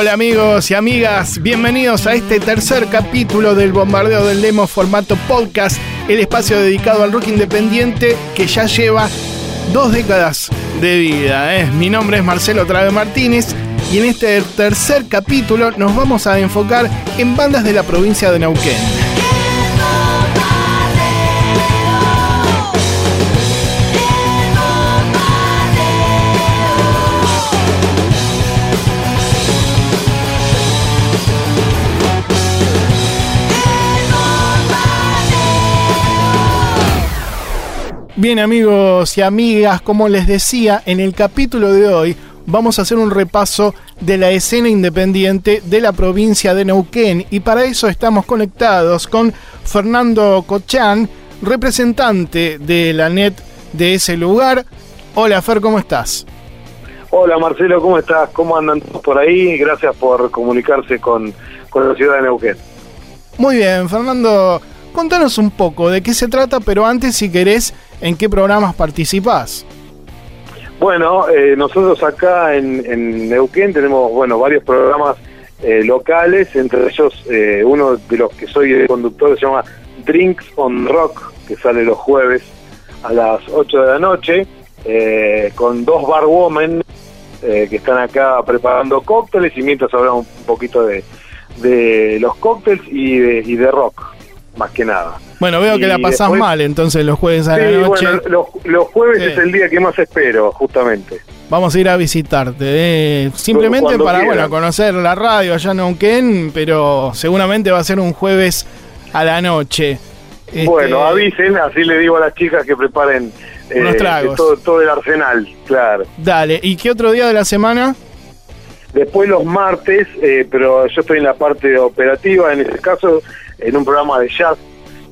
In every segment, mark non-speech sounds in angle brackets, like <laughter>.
Hola amigos y amigas, bienvenidos a este tercer capítulo del Bombardeo del Demo formato podcast, el espacio dedicado al rock independiente que ya lleva dos décadas de vida. ¿eh? Mi nombre es Marcelo Trave Martínez y en este tercer capítulo nos vamos a enfocar en bandas de la provincia de Neuquén. Bien amigos y amigas, como les decía, en el capítulo de hoy vamos a hacer un repaso de la escena independiente de la provincia de Neuquén y para eso estamos conectados con Fernando Cochán, representante de la NET de ese lugar. Hola Fer, ¿cómo estás? Hola Marcelo, ¿cómo estás? ¿Cómo andan todos por ahí? Gracias por comunicarse con, con la ciudad de Neuquén. Muy bien, Fernando, contanos un poco de qué se trata, pero antes si querés ¿En qué programas participás? Bueno, eh, nosotros acá en, Neuquén tenemos bueno varios programas eh, locales, entre ellos eh, uno de los que soy el conductor se llama Drinks on Rock, que sale los jueves a las 8 de la noche, con dos barwomen que están acá preparando cócteles y mientras hablamos un poquito de, de los cócteles y de, y de rock, más que nada. Bueno, veo que la pasás mal entonces los jueves a la noche. Bueno, los, jueves es el día que más espero, justamente. Vamos a ir a visitarte, eh. simplemente para bueno conocer la radio allá en Neuquén, pero seguramente va a ser un jueves a la noche. Bueno, este, avisen, así le digo a las chicas que preparen unos eh, tragos. Todo, todo, el arsenal, claro. Dale, ¿y qué otro día de la semana? Después los martes, eh, pero yo estoy en la parte operativa, en este caso, en un programa de jazz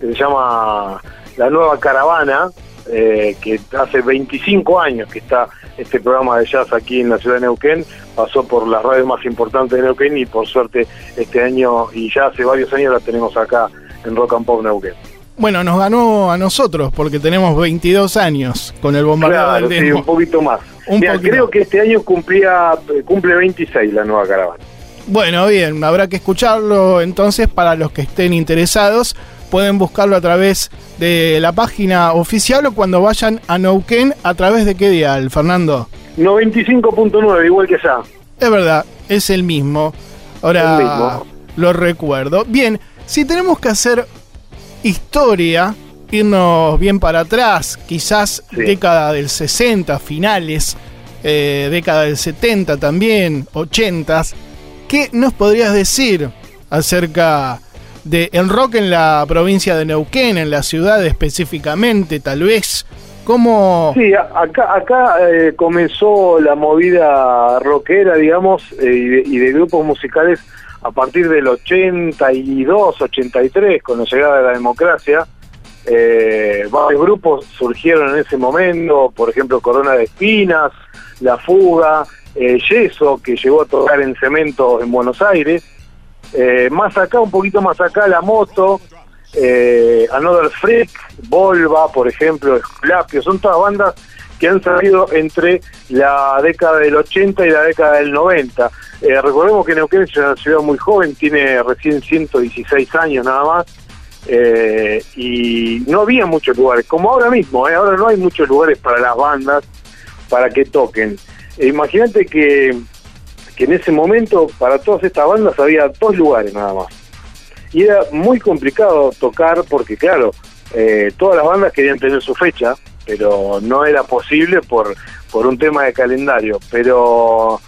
que se llama La Nueva Caravana, eh, que hace 25 años que está este programa de jazz aquí en la ciudad de Neuquén, pasó por las radios más importantes de Neuquén y por suerte este año y ya hace varios años la tenemos acá en Rock and Pop Neuquén. Bueno, nos ganó a nosotros porque tenemos 22 años con el bombardeo del Sí, un poquito más. creo que este año cumplía cumple 26 la nueva caravana. Bueno, bien, habrá que escucharlo entonces para los que estén interesados pueden buscarlo a través de la página oficial o cuando vayan a Neuquén, ¿a través de qué dial, Fernando? 95.9, igual que ya. Es verdad, es el mismo. Ahora lo recuerdo. Bien, si tenemos que hacer historia, irnos bien para atrás, quizás década del 60, finales, eh, década del 70 también, 80, ¿qué nos podrías decir acerca de el rock en la provincia de Neuquén, en la ciudad específicamente, tal vez. ¿Cómo...? Sí, acá, acá eh, comenzó la movida rockera, digamos, eh, y, de, grupos musicales a partir del 82, 83, con la llegada de la democracia. Eh, varios grupos surgieron en ese momento, por ejemplo, Corona de Espinas, La Fuga, Yeso, que llegó a tocar en cemento en Buenos Aires, eh, más acá, un poquito más acá, La Moto, eh, Another Freak, Volva, por ejemplo, Esculapio, son todas bandas que han salido entre la década del 80 y la década del 90. Eh, recordemos que Neuquén es una ciudad muy joven, tiene recién 116 años nada más, eh, y no había muchos lugares, como ahora mismo, ahora no hay muchos lugares para las bandas para que toquen. Imagínate que que en ese momento para todas estas bandas había dos lugares nada más. Y era muy complicado tocar porque, claro, eh, todas las bandas querían tener su fecha, pero no era posible por, por un tema de calendario. Pero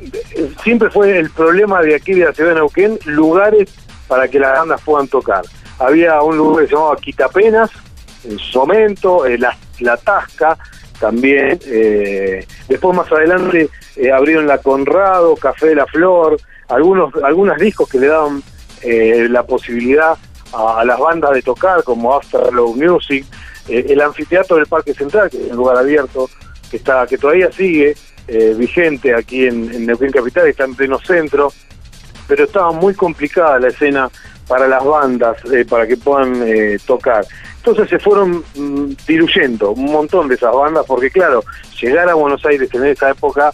eh, siempre fue el problema de aquí de la ciudad de Neuquén, lugares para que las bandas puedan tocar. Había un lugar que se llamaba Quitapenas, en su momento, eh, la, la Tasca, también. Eh, después más adelante eh, abrieron la Conrado, Café de la Flor, algunos algunos discos que le daban eh, la posibilidad a, las bandas de tocar, como Afterglow Music, el anfiteatro del Parque Central, que es un lugar abierto, que está que todavía sigue vigente aquí en, en Capital, está en pleno centro, pero estaba muy complicada la escena para las bandas, para que puedan tocar. Entonces se fueron mm, diluyendo un montón de esas bandas, porque claro, llegar a Buenos Aires en esa época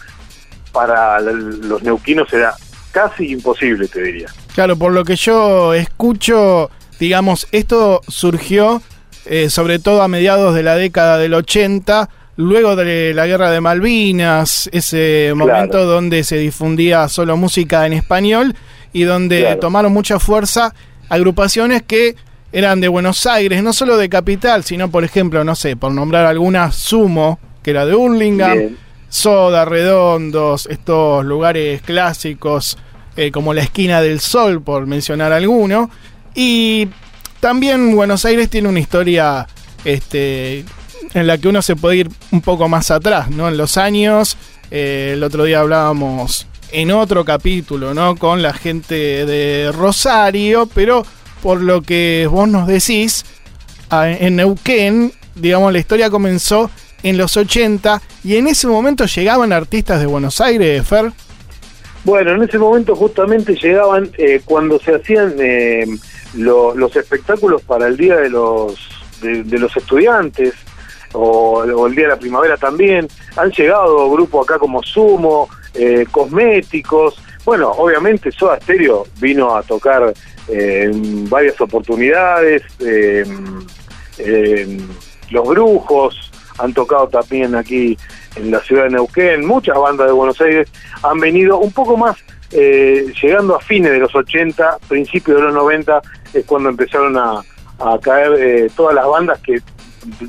para los neuquinos era casi imposible, te diría. Claro, por lo que yo escucho, digamos, esto surgió eh, sobre todo a mediados de la década del 80, luego de la guerra de Malvinas, ese momento donde se difundía solo música en español y donde tomaron mucha fuerza agrupaciones que eran de Buenos Aires, no solo de capital, sino por ejemplo, no sé, por nombrar algunas, Sumo, que era de Hurlingham, Soda, Redondos, estos lugares clásicos eh, como la esquina del sol, por mencionar alguno. Y también Buenos Aires tiene una historia este, en la que uno se puede ir un poco más atrás, ¿no? En los años, eh, el otro día hablábamos en otro capítulo, ¿no? Con la gente de Rosario, pero por lo que vos nos decís, en Neuquén, digamos, la historia comenzó en los 80 y en ese momento llegaban artistas de Buenos Aires, Fer. Bueno, en ese momento justamente llegaban eh, cuando se hacían eh, los espectáculos para el Día de los, de, los Estudiantes o, el Día de la Primavera también. Han llegado grupos acá como Sumo, eh, Cosméticos. Bueno, obviamente Soda Stereo vino a tocar en varias oportunidades. los Brujos han tocado también aquí en la ciudad de Neuquén. Muchas bandas de Buenos Aires han venido un poco más eh, llegando a fines de los 80, principios de los 90, es cuando empezaron a, caer eh, todas las bandas que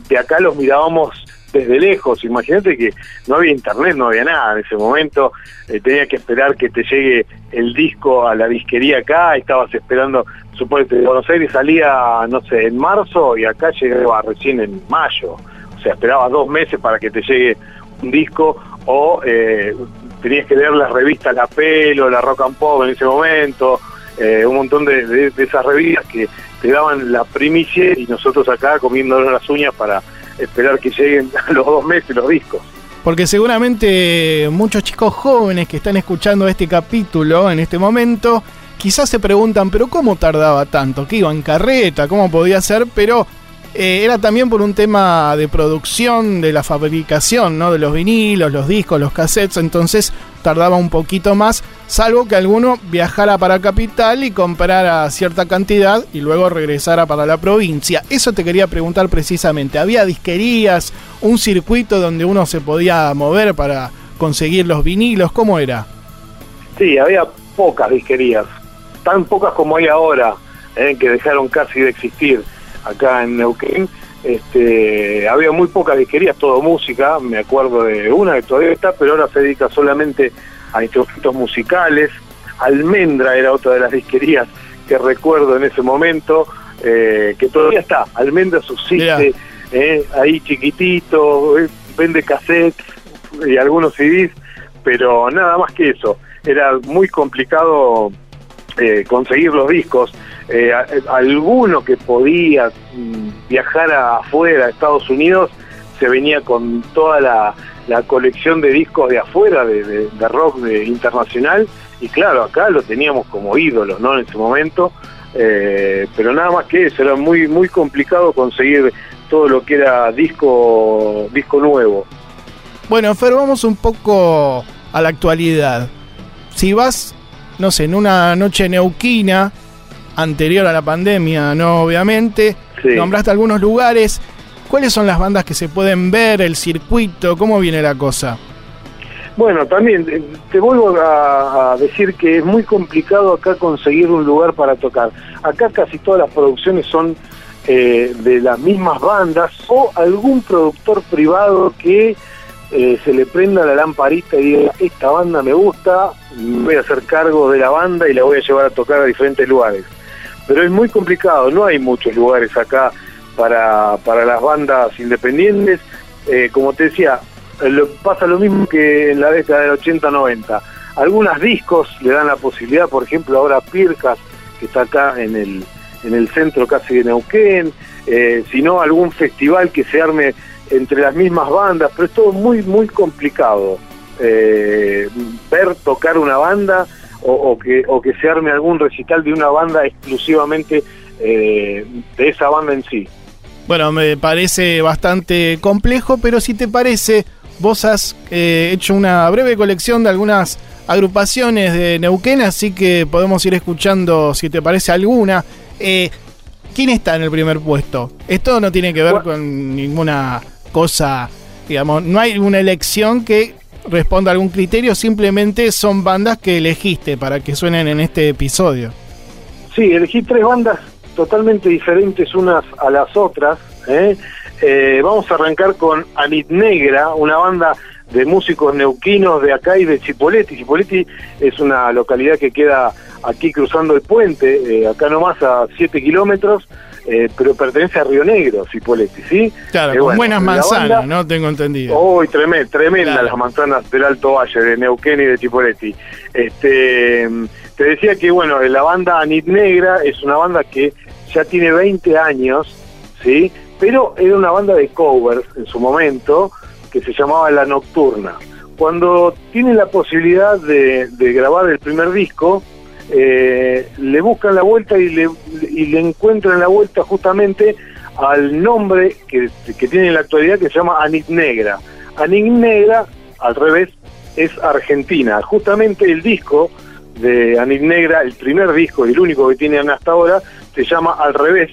de acá los mirábamos desde lejos. Imagínate que no había internet, no había nada en ese momento. Eh, tenía que esperar que te llegue el disco a la disquería acá. Estabas esperando, supongo que Buenos Aires salía, no sé, en marzo y acá llegaba recién en mayo. O sea, esperaba dos meses para que te llegue un disco o eh, tenías que leer las revistas La Pelo, La Rock and Pop en ese momento, eh, un montón de, esas revistas que te daban la primicia y nosotros acá comiéndonos las uñas para esperar que lleguen <laughs> los dos meses los discos. Porque seguramente muchos chicos jóvenes que están escuchando este capítulo en este momento, quizás se preguntan, pero ¿cómo tardaba tanto? ¿Qué iba en carreta? ¿Cómo podía ser? Pero eh, era también por un tema de producción, de la fabricación, ¿no? De los vinilos, los discos, los cassettes, entonces tardaba un poquito más, salvo que alguno viajara para capital y comprara cierta cantidad y luego regresara para la provincia. Eso te quería preguntar precisamente. ¿Había disquerías, un circuito donde uno se podía mover para conseguir los vinilos? ¿Cómo era? Sí, había pocas disquerías, tan pocas como hay ahora, ¿eh? que dejaron casi de existir acá en Neuquén, este, había muy pocas disquerías, todo música, me acuerdo de una que todavía está, pero ahora se dedica solamente a instrumentos musicales. Almendra era otra de las disquerías que recuerdo en ese momento, eh, que todavía está, Almendra subsiste, eh, ahí chiquitito, eh, vende cassettes y algunos CDs, pero nada más que eso. Era muy complicado conseguir los discos. Eh, alguno que podía mm, viajar afuera, a Estados Unidos, se venía con toda la, colección de discos de afuera, de, rock internacional, y claro, acá lo teníamos como ídolos, ¿no? En ese momento, eh, pero nada más que eso, era muy, muy complicado conseguir todo lo que era disco, disco nuevo. Bueno, Fer, vamos un poco a la actualidad. Si vas, no sé, en una noche neuquina, anterior a la pandemia, ¿no? Obviamente. Nombraste algunos lugares. ¿Cuáles son las bandas que se pueden ver, el circuito? ¿Cómo viene la cosa? Bueno, también eh, te vuelvo a, decir que es muy complicado acá conseguir un lugar para tocar. Acá casi todas las producciones son eh, de las mismas bandas o algún productor privado que eh, se le prenda la lamparita y diga, esta banda me gusta, voy a hacer cargo de la banda y la voy a llevar a tocar a diferentes lugares pero es muy complicado, no hay muchos lugares acá para, para las bandas independientes. Eh, como te decía, pasa lo mismo que en la década del 80-90. Algunos discos le dan la posibilidad, por ejemplo, ahora Pircas, que está acá en el, en el centro casi de Neuquén, eh, sino algún festival que se arme entre las mismas bandas, pero es todo muy, muy complicado. Eh, ver tocar una banda o, que, o que se arme algún recital de una banda exclusivamente eh, de esa banda en sí. Bueno, me parece bastante complejo, pero si te parece, vos has eh, hecho una breve colección de algunas agrupaciones de Neuquén, así que podemos ir escuchando si te parece alguna. Eh, ¿Quién está en el primer puesto? Esto no tiene que ver con ninguna cosa, digamos, no hay una elección que responda a algún criterio, simplemente son bandas que elegiste para que suenen en este episodio. Sí, elegí tres bandas totalmente diferentes unas a las otras. ¿eh? Eh, vamos a arrancar con Anit Negra, una banda de músicos neuquinos de acá y de Chipoleti. Chipoleti es una localidad que queda aquí cruzando el puente, eh, acá nomás a 7 kilómetros, eh, pero pertenece a Río Negro, Cipolletti, ¿sí? Claro, con buenas manzanas, ¿no? Tengo entendido. Uy, tremenda, tremenda las manzanas del Alto Valle, de Neuquén y de Cipolletti. Este, te decía que, bueno, la banda Anit Negra es una banda que ya tiene 20 años, ¿sí? Pero era una banda de covers en su momento, que se llamaba La Nocturna. Cuando tiene la posibilidad de, de grabar el primer disco, eh, le buscan la vuelta y le, y le encuentran la vuelta justamente al nombre que, tiene en la actualidad que se llama Anit Negra. Anit Negra, al revés, es Argentina. Justamente el disco de Anit Negra, el primer disco y el único que tienen hasta ahora, se llama Al revés.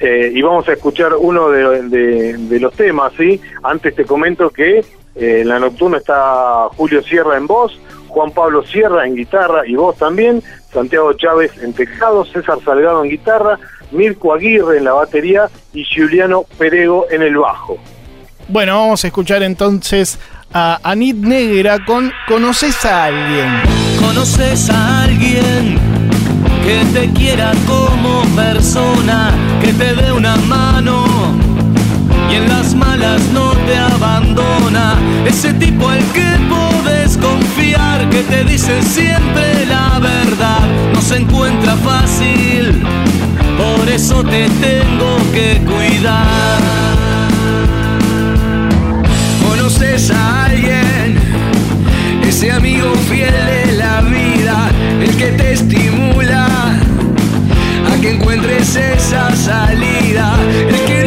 Eh, y vamos a escuchar uno de, los temas, ¿sí? Antes te comento que eh, en la nocturna está Julio Sierra en voz, Juan Pablo Sierra en guitarra y voz también, Santiago Chávez en teclado, César Salgado en guitarra, Mirko Aguirre en la batería y Juliano Perego en el bajo. Bueno, vamos a escuchar entonces a Anit Negra con ¿Conoces a alguien? ¿Conoces a alguien que te quiera como persona, que te dé una mano? Y en las malas no te abandona. Ese tipo al que podés confiar, que te dice siempre la verdad, no se encuentra fácil, por eso te tengo que cuidar. ¿Conoces a alguien? Ese amigo fiel de la vida, el que te estimula a que encuentres esa salida, el que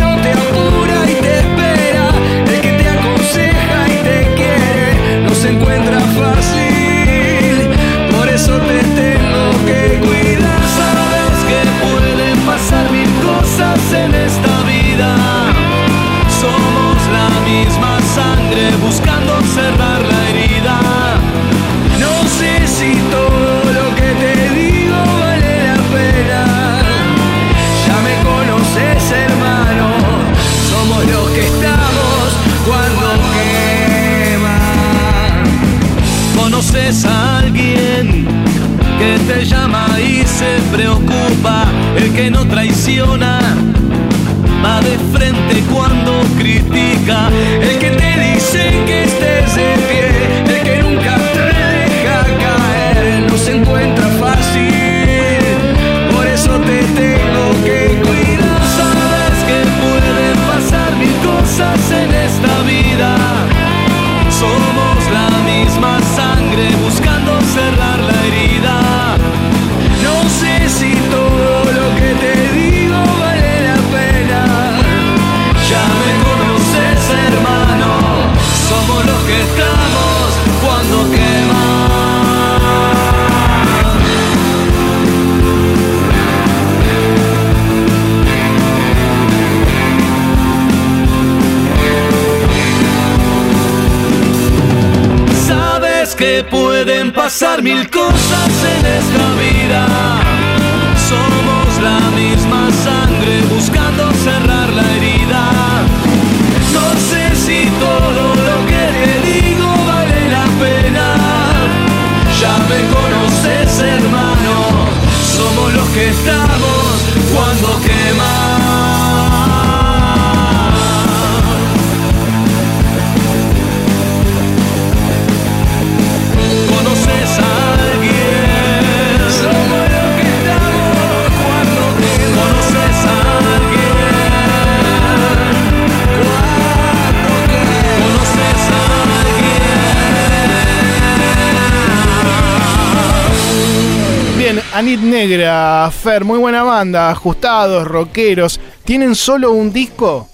que no traiciona. Va de frente cuando critica, pueden pasar mil cosas en esta vida. Somos la misma sangre Negra, Fer, muy buena banda, ajustados, rockeros. ¿Tienen solo un disco?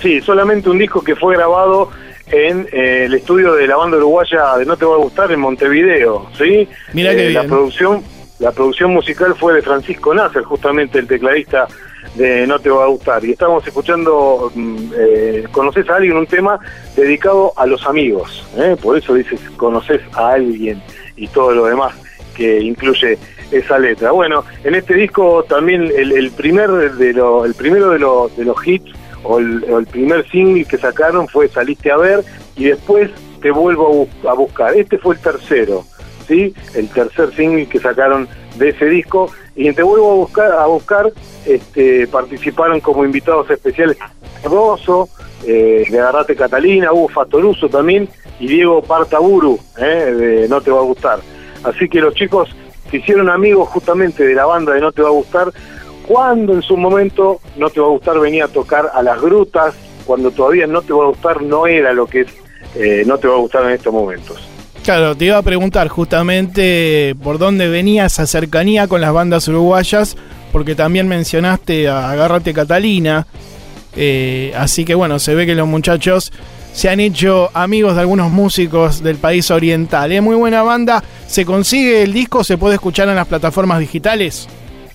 Sí, solamente un disco que fue grabado en eh, el estudio de la banda uruguaya de No Te Va a Gustar en Montevideo, ¿sí? Mira que La producción, la producción musical fue de Francisco Nasser, justamente el tecladista de No Te Va a Gustar. Y estamos escuchando, mm, eh, conoces a alguien, un tema dedicado a los amigos, ¿eh? por eso dices, conoces a alguien y todo lo demás que incluye esa letra. Bueno, en este disco también el, primer de lo, el primero de, los hits o el, primer single que sacaron fue Saliste a ver y después Te vuelvo a, buscar. Este fue el tercero, ¿sí? El tercer single que sacaron de ese disco y en Te vuelvo a buscar, a buscar este, participaron como invitados especiales Rosso, eh, de Agarrate Catalina, Hugo Fatoruso también y Diego Partaburu, eh, de No Te Va a Gustar. Así que los chicos se hicieron amigos justamente de la banda de No Te Va a Gustar cuando en su momento No Te Va a Gustar venía a tocar a las grutas, cuando todavía No Te Va a Gustar no era lo que es eh, No Te Va a Gustar en estos momentos. Claro, te iba a preguntar justamente por dónde venía esa cercanía con las bandas uruguayas, porque también mencionaste a Agárrate Catalina, eh, así que bueno, se ve que los muchachos se han hecho amigos de algunos músicos del país oriental. Es muy buena banda. ¿Se consigue el disco? ¿Se puede escuchar en las plataformas digitales?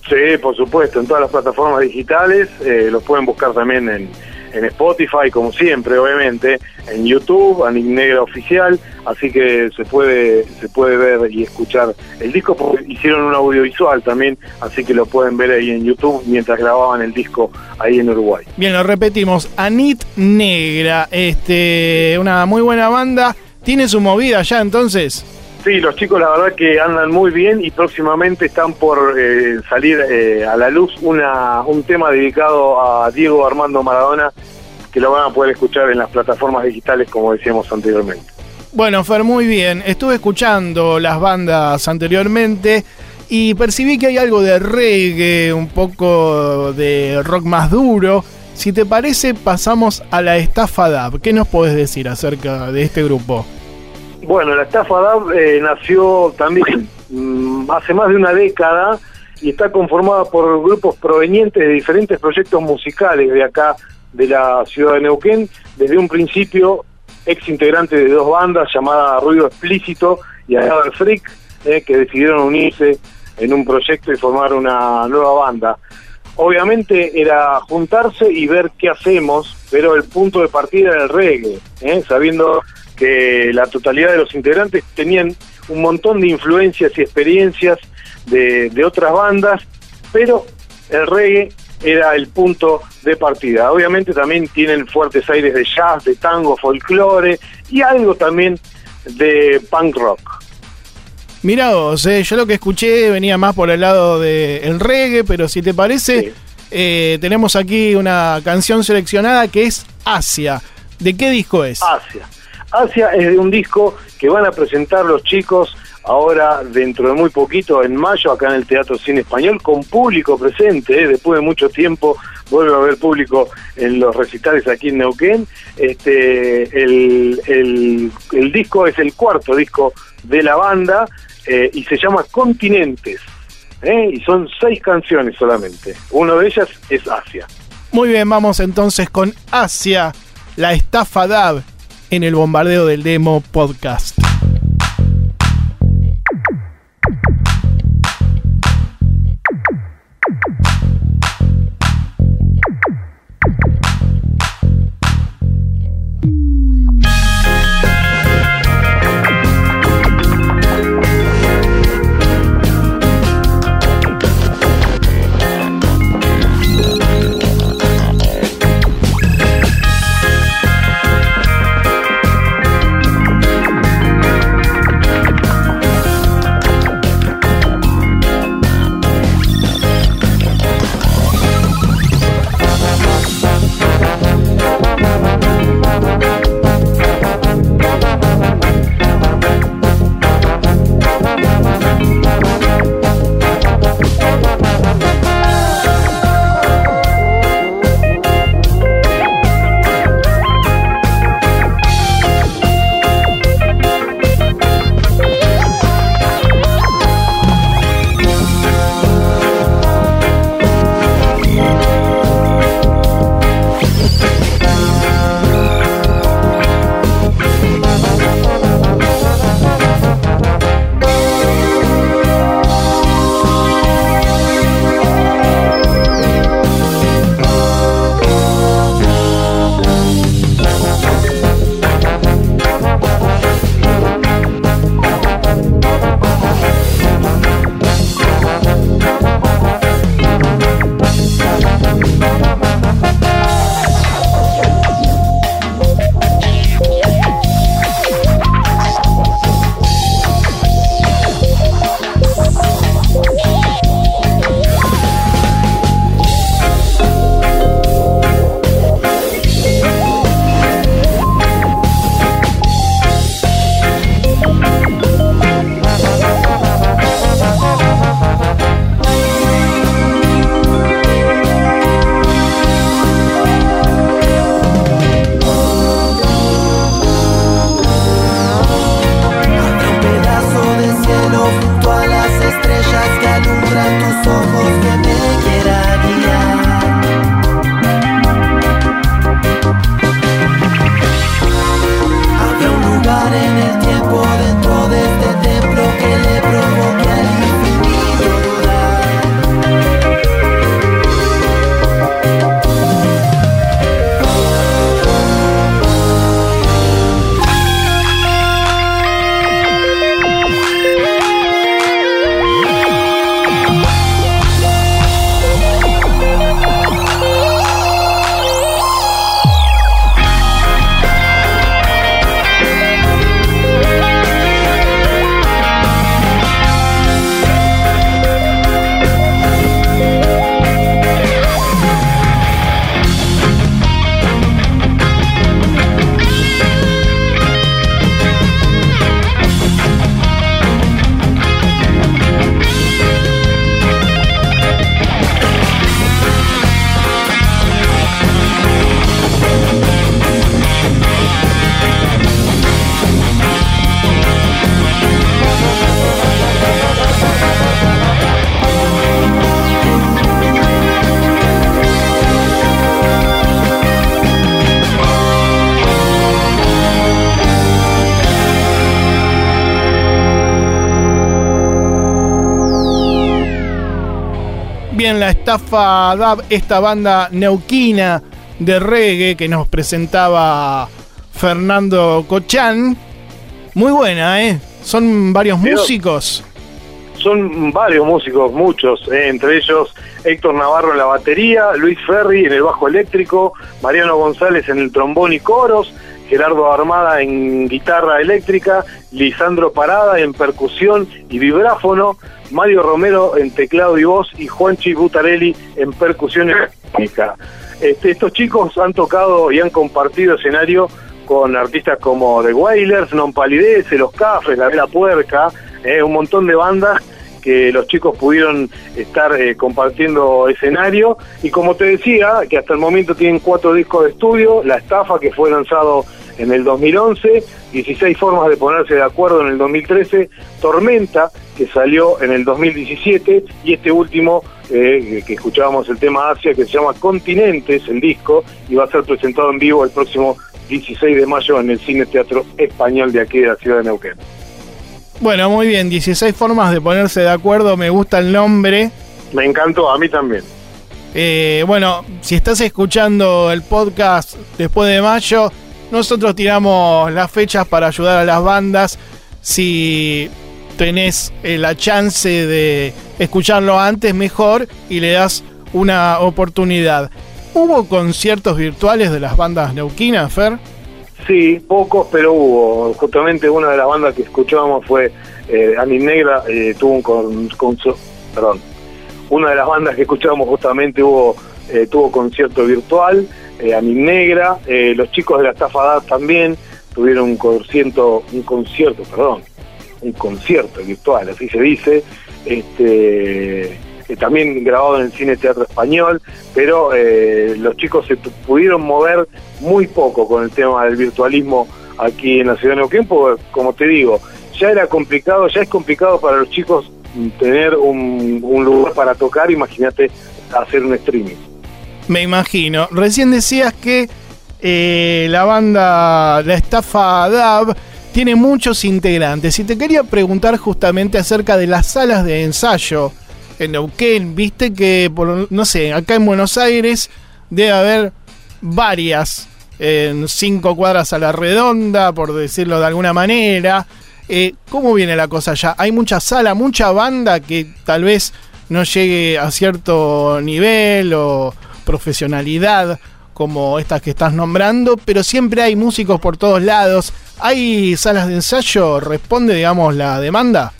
Sí, por supuesto, en todas las plataformas digitales. Eh, lo pueden buscar también en, en Spotify, como siempre, obviamente, en YouTube, a Negra Oficial, así que se puede, se puede ver y escuchar el disco, porque hicieron un audiovisual también, así que lo pueden ver ahí en YouTube mientras grababan el disco ahí en Uruguay. Bien, lo repetimos, Anit Negra, este, una muy buena banda, tiene su movida ya entonces. Sí, los chicos la verdad que andan muy bien y próximamente están por eh, salir eh, a la luz una, un tema dedicado a Diego Armando Maradona que lo van a poder escuchar en las plataformas digitales como decíamos anteriormente. Bueno, Fer, muy bien. Estuve escuchando las bandas anteriormente y percibí que hay algo de reggae, un poco de rock más duro. Si te parece, pasamos a la estafa DAB. ¿Qué nos puedes decir acerca de este grupo? Bueno, la estafa DAB eh, nació también mm, hace más de una década y está conformada por grupos provenientes de diferentes proyectos musicales de acá, de la ciudad de Neuquén. Desde un principio, ex integrante de dos bandas llamadas Ruido Explícito y Agar Freak, eh, que decidieron unirse en un proyecto y formar una nueva banda. Obviamente era juntarse y ver qué hacemos, pero el punto de partida era el reggae, eh, sabiendo que la totalidad de los integrantes tenían un montón de influencias y experiencias de, otras bandas, pero el reggae era el punto de partida. Obviamente también tienen fuertes aires de jazz, de tango, folclore y algo también de punk rock. Mira vos, eh, yo lo que escuché venía más por el lado del reggae, pero si te parece, eh, tenemos aquí una canción seleccionada que es Asia. ¿De qué disco es? Asia. Asia es de un disco que van a presentar los chicos ahora dentro de muy poquito, en mayo, acá en el Teatro Cine Español, con público presente, ¿eh? después de mucho tiempo vuelve a haber público en los recitales aquí en Neuquén. Este, el, el, disco es el cuarto disco de la banda eh, y se llama Continentes. ¿eh? Y son seis canciones solamente. Una de ellas es Asia. Muy bien, vamos entonces con Asia, la estafa DAB en el bombardeo del demo podcast. Bien, la estafa DAB, esta banda neuquina de reggae que nos presentaba Fernando Cochán. Muy buena, ¿eh? Son varios Pero- músicos. Son varios músicos, muchos, eh, entre ellos Héctor Navarro en la batería, Luis Ferri en el bajo eléctrico, Mariano González en el trombón y coros, Gerardo Armada en guitarra eléctrica, Lisandro Parada en percusión y vibráfono, Mario Romero en teclado y voz y Juanchi Butarelli en percusión electrónica. Este, estos chicos han tocado y han compartido escenario con artistas como The Wailers, Non Palidece, Los Cafres, La Vela Puerca, eh, un montón de bandas que los chicos pudieron estar eh, compartiendo escenario y como te decía, que hasta el momento tienen cuatro discos de estudio, La Estafa que fue lanzado en el 2011, 16 formas de ponerse de acuerdo en el 2013, Tormenta que salió en el 2017 y este último eh, que escuchábamos el tema Asia que se llama Continentes, el disco, y va a ser presentado en vivo el próximo 16 de mayo en el Cine Teatro Español de aquí de la ciudad de Neuquén. Bueno, muy bien, 16 formas de ponerse de acuerdo, me gusta el nombre. Me encantó, a mí también. Eh, bueno, si estás escuchando el podcast después de mayo, nosotros tiramos las fechas para ayudar a las bandas. Si tenés eh, la chance de escucharlo antes, mejor y le das una oportunidad. ¿Hubo conciertos virtuales de las bandas neuquinas, Fer? Sí, pocos, pero hubo. Justamente una de las bandas que escuchábamos fue eh, Ani Negra, eh, tuvo un con, perdón, una de las bandas que escuchábamos justamente hubo eh, tuvo concierto virtual, eh, Ani Negra, eh, los chicos de la Estafa también tuvieron un concierto, un concierto, perdón, un concierto virtual, así se dice, este también grabado en el Cine Teatro Español, pero eh, los chicos se pudieron mover muy poco con el tema del virtualismo aquí en la ciudad de Neuquén, porque como te digo, ya era complicado, ya es complicado para los chicos tener un, un lugar para tocar, imagínate hacer un streaming. Me imagino. Recién decías que eh, la banda La Estafa DAB tiene muchos integrantes. Y te quería preguntar justamente acerca de las salas de ensayo en Neuquén. Viste que, por, no sé, acá en Buenos Aires debe haber varias, en cinco cuadras a la redonda, por decirlo de alguna manera. Eh, ¿Cómo viene la cosa allá? ¿Hay mucha sala, mucha banda que tal vez no llegue a cierto nivel o profesionalidad como estas que estás nombrando, pero siempre hay músicos por todos lados. ¿Hay salas de ensayo? ¿Responde, digamos, la demanda?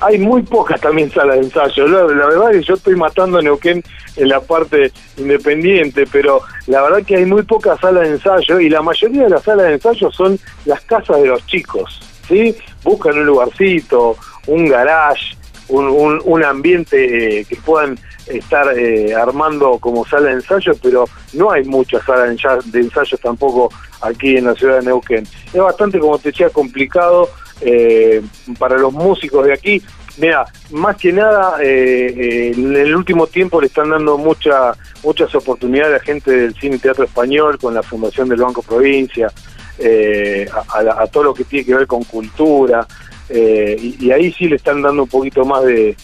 Hay muy pocas también salas de ensayo. La, verdad es que yo estoy matando a Neuquén en la parte independiente, pero la verdad que hay muy pocas salas de ensayo y la mayoría de las salas de ensayo son las casas de los chicos, ¿sí? Buscan un lugarcito, un garage, un, un, ambiente eh, que puedan estar eh, armando como sala de ensayo, pero no hay muchas salas de ensayo, de ensayo tampoco aquí en la ciudad de Neuquén. Es bastante, como te decía, complicado eh, para los músicos de aquí. Mira, más que nada, eh, eh, en el último tiempo le están dando mucha, muchas oportunidades a la gente del Cine y Teatro Español con la Fundación del Banco Provincia. eh, a, todo lo que tiene que ver con cultura, eh, y, ahí sí le están dando un poquito más de,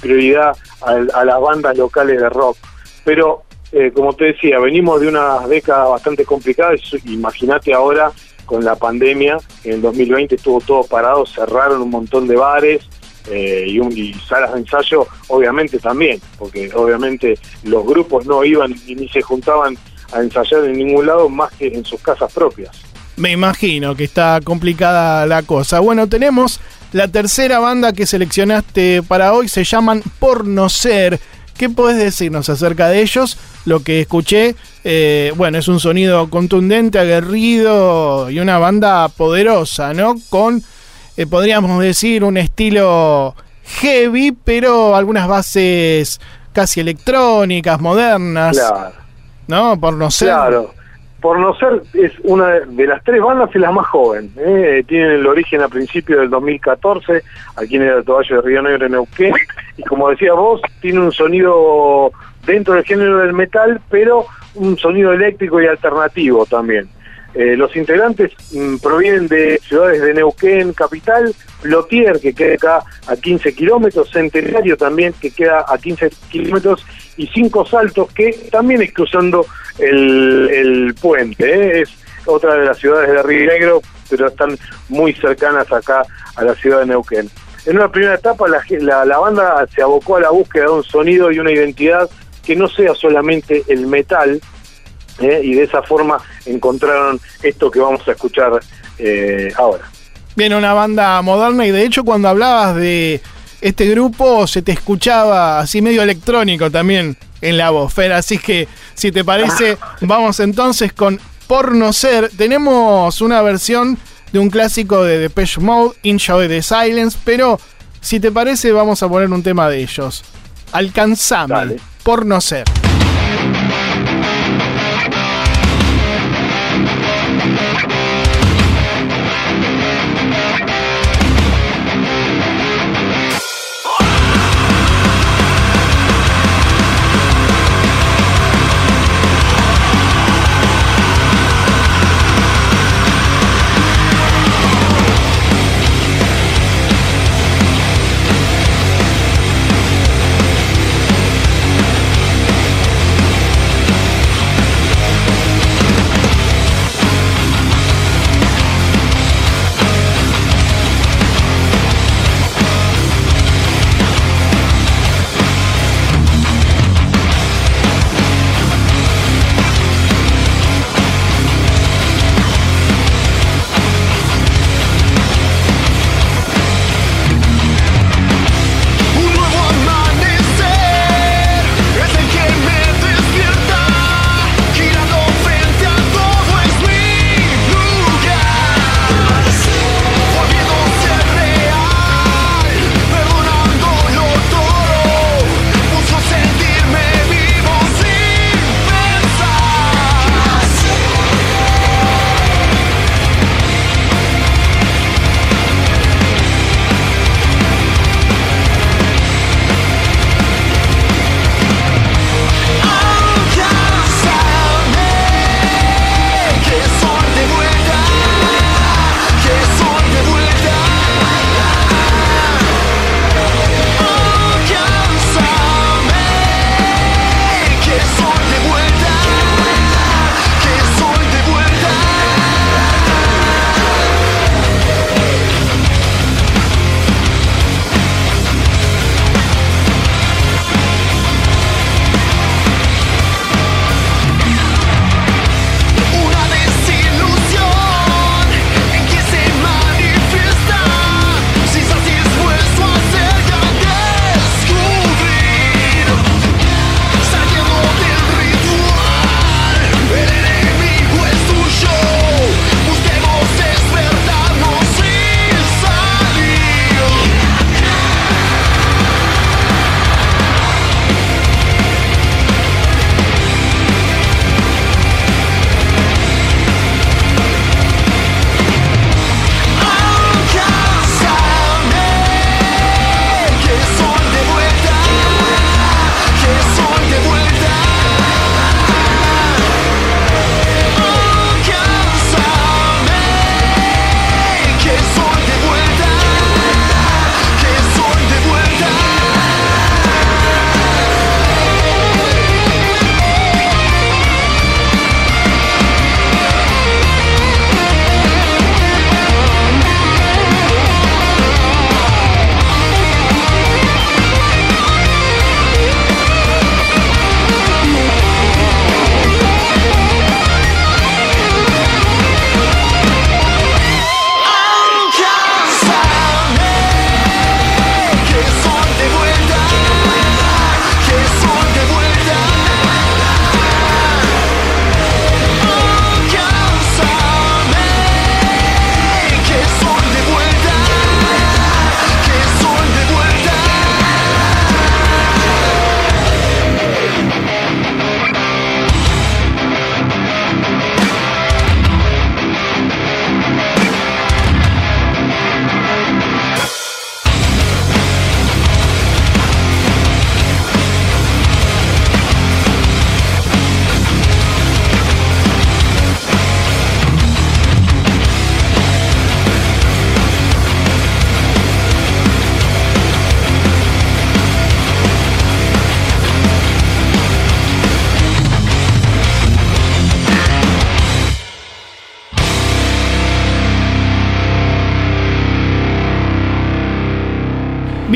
prioridad a, las bandas locales de rock. Pero, eh, como te decía, venimos de unas décadas bastante complicadas, imagínate ahora con la pandemia, en el 2020 estuvo todo parado, cerraron un montón de bares, y, y, salas de ensayo obviamente también, porque obviamente los grupos no iban ni se juntaban a ensayar en ningún lado más que en sus casas propias. Me imagino que está complicada la cosa. Bueno, tenemos la tercera banda que seleccionaste para hoy, se llaman Por No Ser. ¿Qué puedes decirnos acerca de ellos? Lo que escuché, eh, bueno, es un sonido contundente, aguerrido y una banda poderosa, ¿no? Con, eh, podríamos decir, un estilo heavy, pero algunas bases casi electrónicas, modernas. Claro. ¿No? Por no ser. Claro por no ser, es una de las tres bandas y la más joven. ¿eh? Tienen el origen a principios del 2014, aquí en el Toballo de Río Negro, en Neuquén, y como decía vos, tiene un sonido dentro del género del metal, pero un sonido eléctrico y alternativo también. Eh, los integrantes mm, provienen de ciudades de Neuquén, capital, Plotier, que queda acá a 15 kilómetros, Centenario también, que queda a 15 kilómetros, y Cinco Saltos, que también es cruzando el, puente. ¿eh? Es otra de las ciudades de Río Negro, pero están muy cercanas acá a la ciudad de Neuquén. En una primera etapa la, la, banda se abocó a la búsqueda de un sonido y una identidad que no sea solamente el metal, ¿eh? y de esa forma encontraron esto que vamos a escuchar eh, ahora. Bien, una banda moderna y de hecho cuando hablabas de este grupo se te escuchaba así medio electrónico también en la voz, Fer. Así que, si te parece, vamos entonces con Por No Ser. Tenemos una versión de un clásico de Depeche Mode, Enjoy the Silence, pero si te parece, vamos a poner un tema de ellos. Alcanzame, Por No Ser.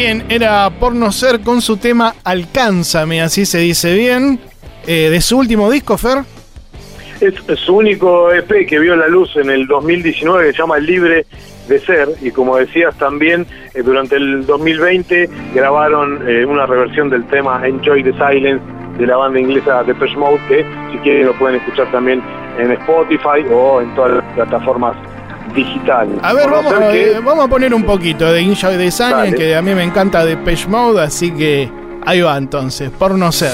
Era por no ser con su tema Alcánzame, así se dice bien. Eh, de su último disco, Fer. Es, es su único EP que vio la luz en el 2019 que se llama Libre de Ser y como decías también eh, durante el 2020 grabaron eh, una reversión del tema Enjoy the Silence de la banda inglesa Depeche Mode que si quieren lo pueden escuchar también en Spotify o en todas las plataformas digitales. A ver, vamos, a- que- vamos a poner un poquito de Enjoy Dale. que a mí me encanta Depeche Mode, así que ahí va entonces, por no ser.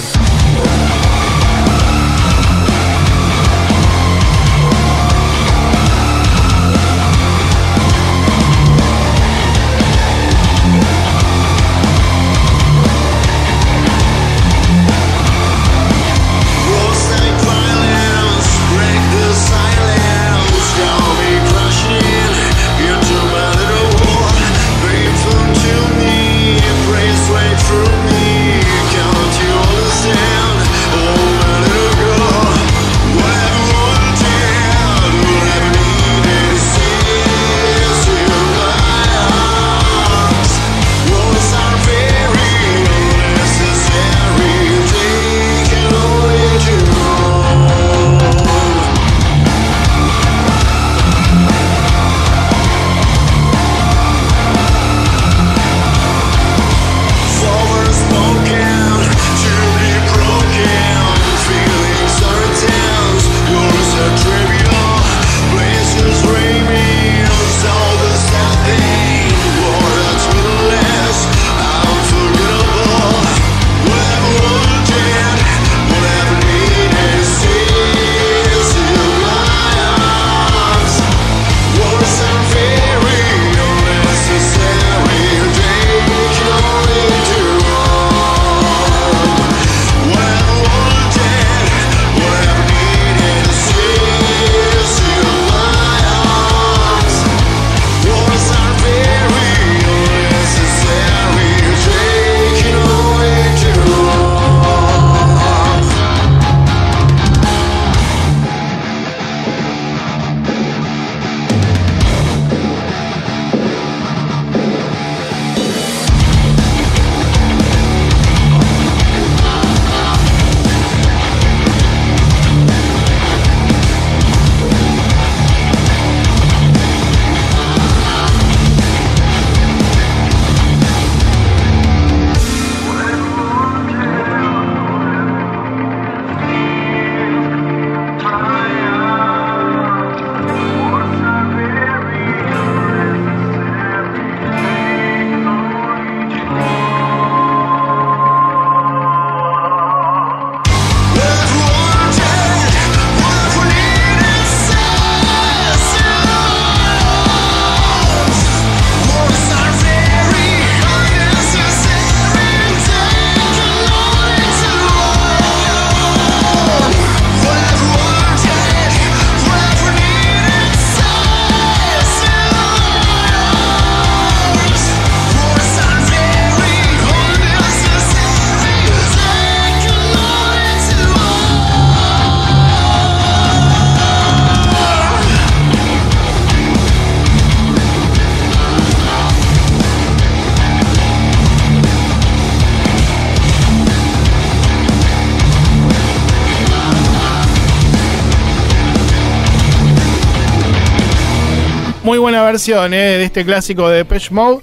Muy buena versión eh, de este clásico de Depeche Mode.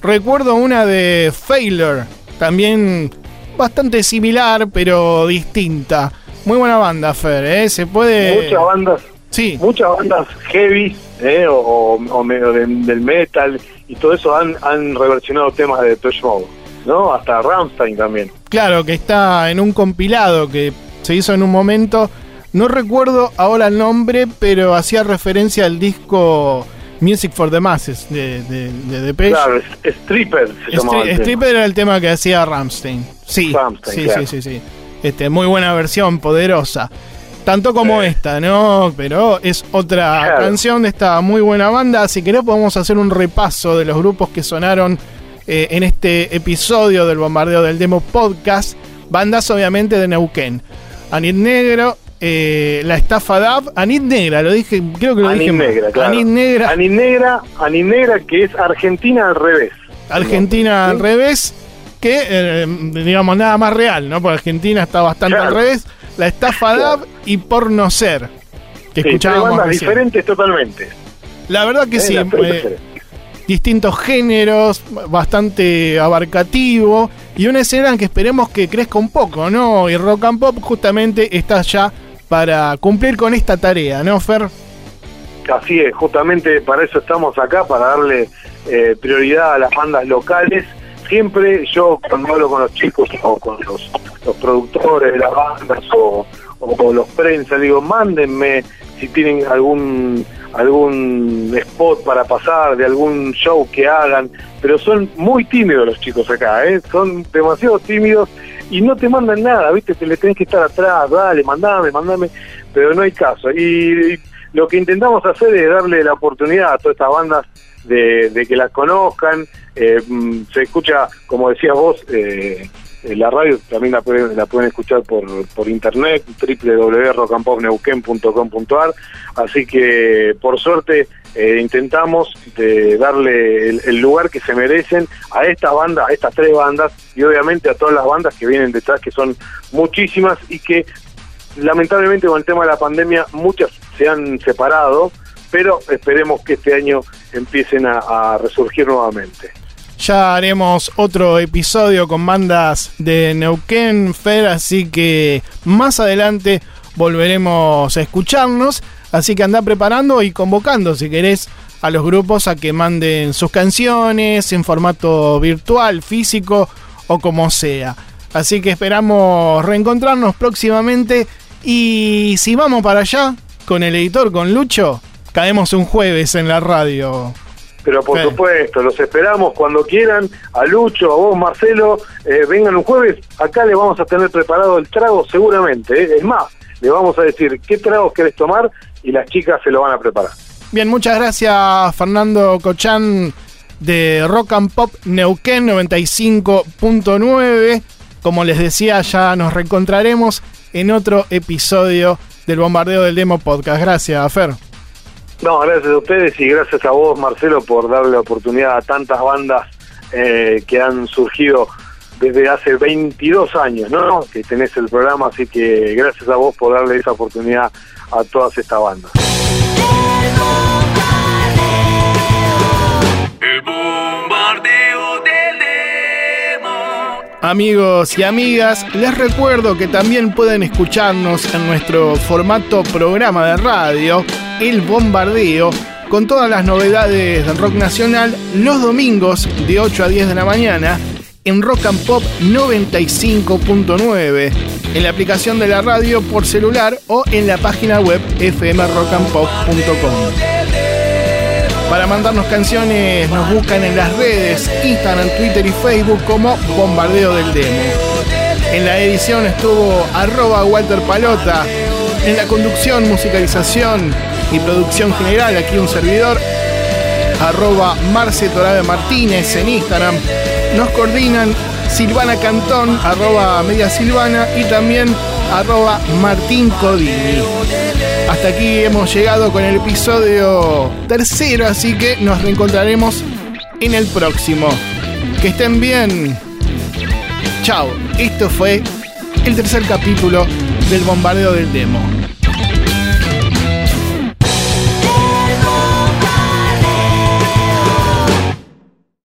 Recuerdo una de Failure, también bastante similar, pero distinta. Muy buena banda, Fer, ¿eh? Se puede... Muchas bandas Sí, muchas bandas heavy eh, o, o- o medio de- del metal y todo eso han, han reversionado temas de Depeche Mode, ¿no? Hasta Rammstein también. claro, que está en un compilado que se hizo en un momento. No recuerdo ahora el nombre, pero hacía referencia al disco Music for the Masses de, de, de Depeche. Claro, Stripper se llamaba. Stri- el tema. Stripper era el tema que hacía Ramstein. Sí, Rammstein, sí, claro. sí, sí, sí. Este, muy buena versión, poderosa. Tanto como esta, ¿no? Pero es otra Claro. canción de esta muy buena banda. Si querés podemos hacer un repaso de los grupos que sonaron eh, en este episodio del Bombardeo del Demo Podcast. Bandas obviamente de Neuquén. Anit Negro, eh, La Estafa DAB, Anit Negra, lo dije, creo que lo Anit dije. Negra, claro. Anit Negra, Anit Negra, Anit Negra, que es Argentina al revés. Argentina al revés, que eh, digamos nada más real, ¿no? Porque Argentina está bastante al revés. La estafa DAB y por no ser. Que sí, escuchábamos. diferentes totalmente. La verdad que sí. Eh, distintos géneros, bastante abarcativo y una escena que esperemos que crezca un poco, ¿no? Y Rock and Pop justamente está ya para cumplir con esta tarea, ¿no, Fer? Así es, justamente para eso estamos acá, para darle eh, prioridad a las bandas locales. Siempre yo cuando hablo con los chicos o con los, productores de las bandas o, o con los prensa, digo, mándenme si tienen algún algún spot para pasar, de algún show que hagan, pero son muy tímidos los chicos acá, ¿eh? son demasiado tímidos y no te mandan nada, ¿viste? Te le tenés que estar atrás, dale, mandame, mandame, pero no hay caso. Y, lo que intentamos hacer es darle la oportunidad a todas estas bandas de, que las conozcan, eh, mm, se escucha, como decías vos, eh, la radio también la pueden, la pueden escuchar por, por internet, www.rocampopneuquen.com.ar, así que por suerte eh, intentamos de darle el, lugar que se merecen a esta banda, a estas tres bandas y obviamente a todas las bandas que vienen detrás, que son muchísimas y que lamentablemente con el tema de la pandemia muchas se han separado, pero esperemos que este año empiecen a resurgir nuevamente. Ya haremos otro episodio con bandas de Neuquén, Fer, así que más adelante volveremos a escucharnos. Así que anda preparando y convocando si querés a los grupos a que manden sus canciones en formato virtual, físico o como sea. Así que esperamos reencontrarnos próximamente. Y si vamos para allá con el editor, con Lucho, caemos un jueves en la radio. Pero por supuesto, los esperamos cuando quieran, a Lucho, a vos Marcelo, eh, vengan un jueves, acá le vamos a tener preparado el trago seguramente, eh. es más, le vamos a decir qué tragos querés tomar y las chicas se lo van a preparar. Bien, muchas gracias Fernando Cochán de Rock and Pop Neuquén 95.9. Como les decía, ya nos reencontraremos en otro episodio del Bombardeo del Demo Podcast. Gracias, Fer. No, gracias a ustedes y gracias a vos, Marcelo, por darle la oportunidad a tantas bandas eh, que han surgido desde hace 22 años, ¿no? Que tenés el programa, así que gracias a vos por darle esa oportunidad a todas estas bandas. Amigos y amigas, les recuerdo que también pueden escucharnos en nuestro formato programa de radio, El Bombardeo, con todas las novedades del rock nacional los domingos de 8 a 10 de la mañana en Rock and Pop 95.9, en la aplicación de la radio por celular o en la página web fmrockandpop.com. Para mandarnos canciones nos buscan en las redes, Instagram, Twitter y Facebook como Bombardeo del Demo. En la edición estuvo arroba Walter Palota. En la conducción, musicalización y producción general, aquí un servidor, arroba Marce Torabe Martínez en Instagram. Nos coordinan Silvana Cantón, arroba Media Silvana y también arroba Martín Codini. Hasta aquí hemos llegado con el episodio tercero, así que nos reencontraremos en el próximo. Que estén bien. Chao. Esto fue el tercer capítulo del bombardeo del demo.